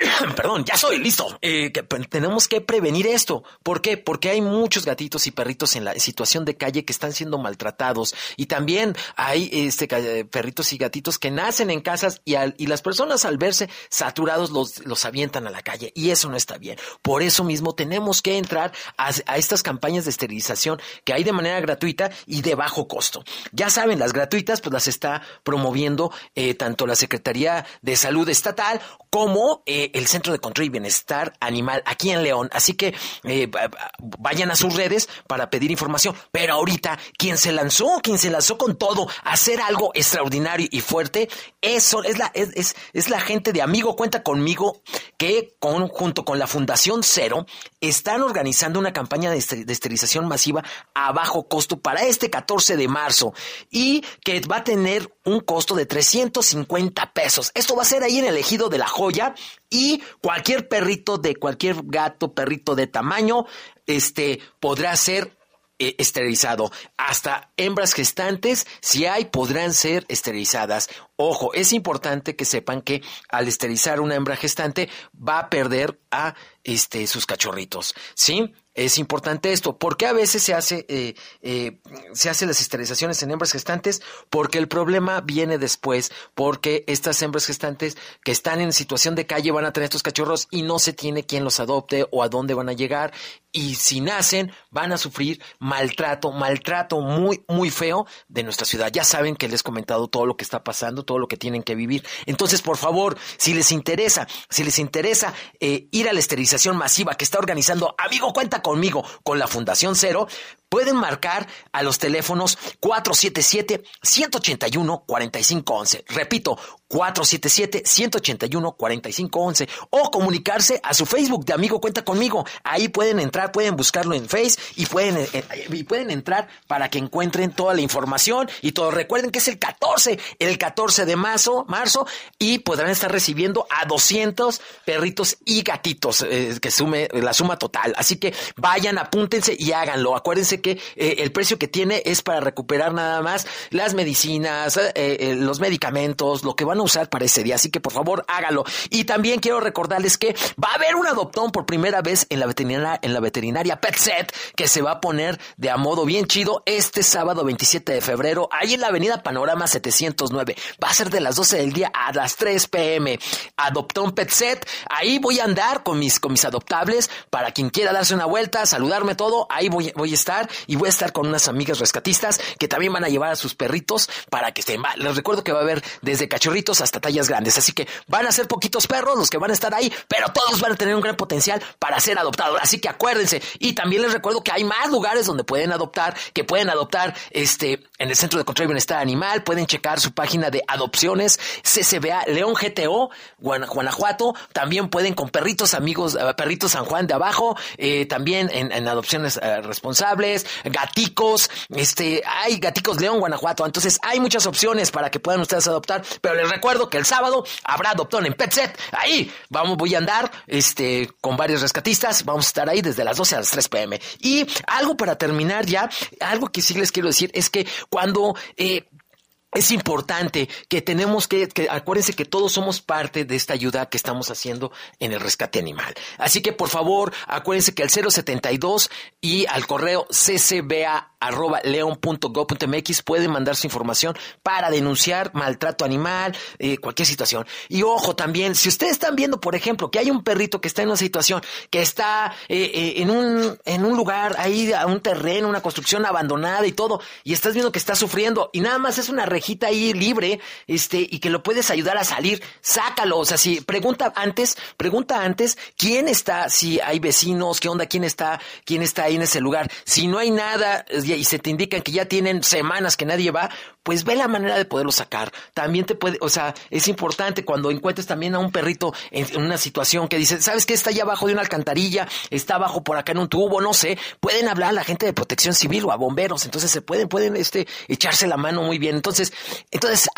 Perdón, ya soy listo. Eh, tenemos que prevenir esto. ¿Por qué? Porque hay muchos gatitos y perritos en la situación de calle que están siendo maltratados y también hay este perritos y gatitos que nacen en casas y, y las personas al verse saturados los, los avientan a la calle y eso no está bien. Por eso mismo tenemos que entrar a, estas campañas de esterilización que hay de manera gratuita y de bajo costo. Ya saben, las gratuitas pues las está promoviendo eh, tanto la Secretaría de Salud Estatal como eh, el Centro de Control y Bienestar Animal aquí en León. Así que eh, vayan a sus redes para pedir información. Pero ahorita, quien se lanzó, quien se lanzó con todo a hacer algo extraordinario y fuerte, eso es la, es, es, la gente de Amigo Cuenta conmigo que con, junto con la Fundación Cero están organizando una campaña de, esterilización masiva a bajo costo para este 14 de marzo y que va a tener un costo de 350 pesos. Esto va a ser ahí en el ejido de la joya y cualquier perrito de cualquier gato, perrito de tamaño, este podrá ser eh, esterilizado. Hasta hembras gestantes, si hay, podrán ser esterilizadas. Ojo, es importante que sepan que al esterilizar una hembra gestante va a perder a este, sus cachorritos, ¿sí? Es importante esto, porque a veces se hace, eh, eh, se hace las esterilizaciones en hembras gestantes, porque el problema viene después, porque estas hembras gestantes que están en situación de calle van a tener estos cachorros y no se tiene quien los adopte o a dónde van a llegar, y si nacen van a sufrir maltrato, maltrato muy, muy feo de nuestra ciudad. Ya saben que les he comentado todo lo que está pasando, todo lo que tienen que vivir. Entonces, por favor, si les interesa, si les interesa eh, ir a la esterilización masiva que está organizando Amigo Cuenta conmigo con la Fundación Cero, pueden marcar a los teléfonos 477-181-4511. Repito, 477-181-4511 o comunicarse a su Facebook de Amigo Cuenta conmigo. Ahí pueden entrar, pueden buscarlo en Face y pueden, eh, eh, y pueden entrar para que encuentren toda la información y todo. Recuerden que es el 14, el 14 de marzo, marzo y podrán estar recibiendo a 200 perritos y gatitos, eh, que sume la suma total. Así que vayan, apúntense y háganlo. Acuérdense que el precio que tiene es para recuperar nada más las medicinas, los medicamentos, lo que van usar para ese día. Así que por favor hágalo. Y también quiero recordarles que va a haber un adoptón por primera vez en la veterinaria, en la veterinaria PetSet que se va a poner de a modo bien chido este sábado 27 de febrero, ahí en la avenida Panorama 709. Va a ser de las 12 del día a las 3 pm. Adoptón PetSet. Ahí voy a andar con mis, con mis adoptables para quien quiera darse una vuelta, saludarme todo. Ahí voy, voy a estar y voy a estar con unas amigas rescatistas que también van a llevar a sus perritos para que estén. Les recuerdo que va a haber desde cachorritos hasta tallas grandes. Así que van a ser poquitos perros los que van a estar ahí, pero todos van a tener un gran potencial para ser adoptados. Así que acuérdense. Y también les recuerdo que hay más lugares donde pueden adoptar, que pueden adoptar este en el Centro de Control y Bienestar Animal. Pueden checar su página de adopciones, CCBA León GTO, Guanajuato. También pueden con perritos amigos, eh, perritos San Juan de abajo, eh, también en, adopciones eh, responsables, gaticos, este, hay gaticos León, Guanajuato. Entonces hay muchas opciones para que puedan ustedes adoptar, pero les recuerdo que el sábado habrá adoptón en Petset. Ahí vamos, voy a andar este, con varios rescatistas. Vamos a estar ahí desde las 12 a las 3 pm. Y algo para terminar ya, algo que sí les quiero decir es que cuando eh, es importante que tenemos que, que, acuérdense que todos somos parte de esta ayuda que estamos haciendo en el rescate animal. Así que por favor, acuérdense que al 072 y al correo ccba.leon.gov.mx pueden mandar su información para denunciar maltrato animal, eh, cualquier situación. Y ojo también, si ustedes están viendo, por ejemplo, que hay un perrito que está en una situación, que está eh, eh, en, un, en un lugar ahí, a un terreno, una construcción abandonada y todo, y estás viendo que está sufriendo y nada más es una ahí libre, este, y que lo puedes ayudar a salir, sácalo. O sea, si pregunta antes, pregunta antes quién está, si hay vecinos, qué onda, quién está, quién está ahí en ese lugar. Si no hay nada y se te indican que ya tienen semanas que nadie va, pues ve la manera de poderlo sacar. También te puede, o sea, es importante cuando encuentres también a un perrito en, una situación que dice, ¿sabes qué? Está allá abajo de una alcantarilla, está abajo por acá en un tubo, no sé. Pueden hablar a la gente de protección civil o a bomberos, entonces se pueden, pueden, este, echarse la mano muy bien. Entonces, entonces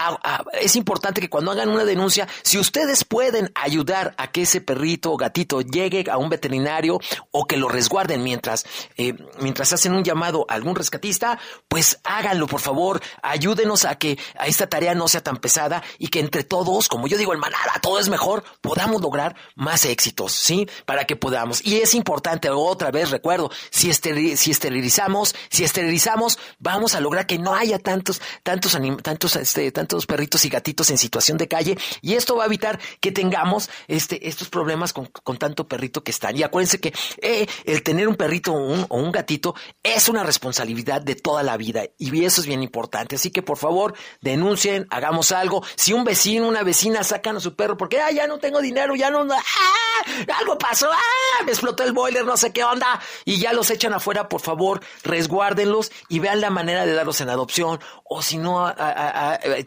es importante que cuando hagan una denuncia, si ustedes pueden ayudar a que ese perrito o gatito llegue a un veterinario o que lo resguarden mientras, eh, mientras hacen un llamado a algún rescatista, pues háganlo, por favor. Ayúdenos a que a esta tarea no sea tan pesada y que entre todos, como yo digo en manada, todo es mejor, podamos lograr más éxitos, ¿sí? Para que podamos. Y es importante, otra vez recuerdo, si, si esterilizamos, si esterilizamos, vamos a lograr que no haya tantos, tantos, tantos, este, tantos perritos y gatitos en situación de calle y esto va a evitar que tengamos este, estos problemas con, con tanto perrito que están. Y acuérdense que eh, el tener un perrito o un, o un gatito es una responsabilidad de toda la vida y eso es bien importante. Así que por favor denuncien, hagamos algo. Si un vecino, una vecina sacan a su perro porque ah, ya no tengo dinero, ya no, ah, algo pasó, ah, me explotó el boiler, no sé qué onda, y ya los echan afuera, por favor, resguárdenlos y vean la manera de darlos en adopción, o si no,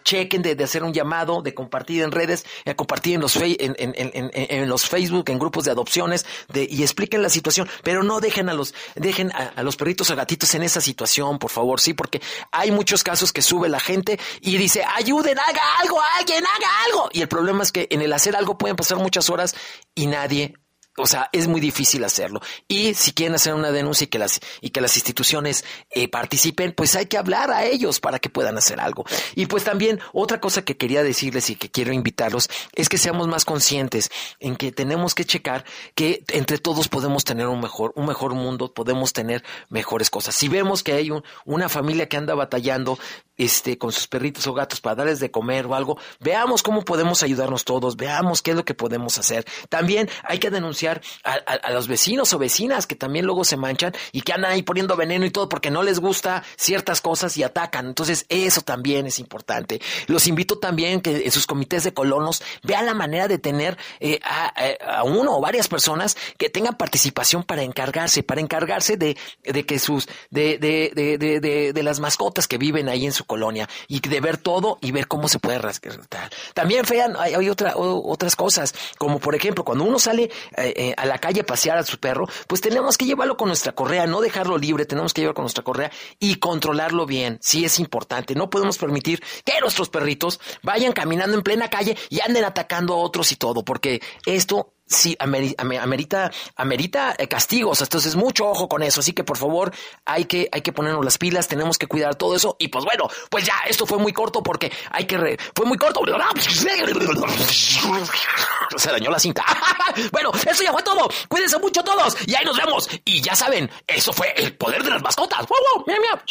chequen de, hacer un llamado, de compartir en redes, de compartir en los, en, en, los Facebook, en grupos de adopciones, y expliquen la situación, pero no dejen a los, dejen a, a los perritos o gatitos en esa situación, por favor, sí, porque hay muchos casos que suben la gente y dice, ayuden, haga algo, alguien, haga algo. Y el problema es que en el hacer algo pueden pasar muchas horas y nadie o sea, es muy difícil hacerlo. Y si quieren hacer una denuncia y que las, y que las instituciones eh, participen, pues hay que hablar a ellos para que puedan hacer algo. Y pues también otra cosa que quería decirles y que quiero invitarlos es que seamos más conscientes en que tenemos que checar que entre todos podemos tener un mejor, un mejor mundo, podemos tener mejores cosas. Si vemos que hay una familia que anda batallando, este, con sus perritos o gatos para darles de comer o algo, veamos cómo podemos ayudarnos todos, veamos qué es lo que podemos hacer. También hay que denunciar a, los vecinos o vecinas que también luego se manchan y que andan ahí poniendo veneno y todo porque no les gusta ciertas cosas y atacan. Entonces, eso también es importante. Los invito también que en sus comités de colonos vean la manera de tener eh, a, uno o varias personas que tengan participación para encargarse, para encargarse de, de que sus, de, de, de, de, las mascotas que viven ahí en su colonia y de ver todo y ver cómo se puede rescatar. También, vean, hay, hay otra, otras cosas, como por ejemplo, cuando uno sale eh, eh, a la calle a pasear a su perro, pues tenemos que llevarlo con nuestra correa, no dejarlo libre, tenemos que llevarlo con nuestra correa y controlarlo bien. Sí es importante. No podemos permitir que nuestros perritos vayan caminando en plena calle y anden atacando a otros y todo, porque esto sí amerita, amerita, eh, castigos, entonces mucho ojo con eso, así que por favor hay que, hay que ponernos las pilas, tenemos que cuidar todo eso y pues bueno, pues ya, esto fue muy corto porque hay que, fue muy corto, se dañó la cinta, bueno, eso ya fue todo, cuídense mucho todos y ahí nos vemos y ya saben, eso fue el poder de las mascotas, wow, mira, mira.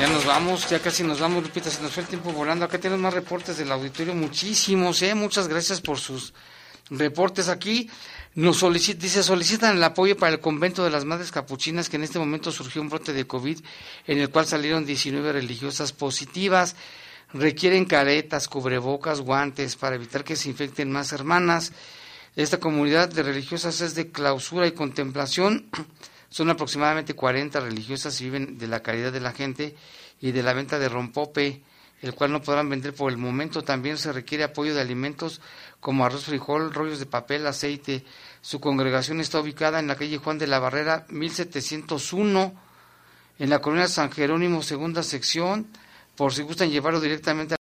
Ya nos vamos, ya casi nos vamos, Lupita, se nos fue el tiempo volando. Acá tenemos más reportes del auditorio, muchísimos, ¿eh? Muchas gracias por sus reportes aquí. Nos solicita, dice, solicitan el apoyo para el convento de las Madres Capuchinas, que en este momento surgió un brote de COVID, en el cual salieron 19 religiosas positivas. Requieren caretas, cubrebocas, guantes para evitar que se infecten más hermanas. Esta comunidad de religiosas es de clausura y contemplación. Son aproximadamente 40 religiosas y viven de la caridad de la gente y de la venta de rompope, el cual no podrán vender por el momento. También se requiere apoyo de alimentos como arroz, frijol, rollos de papel, aceite. Su congregación está ubicada en la calle Juan de la Barrera 1701, en la colonia San Jerónimo, segunda sección. Por si gustan llevarlo directamente a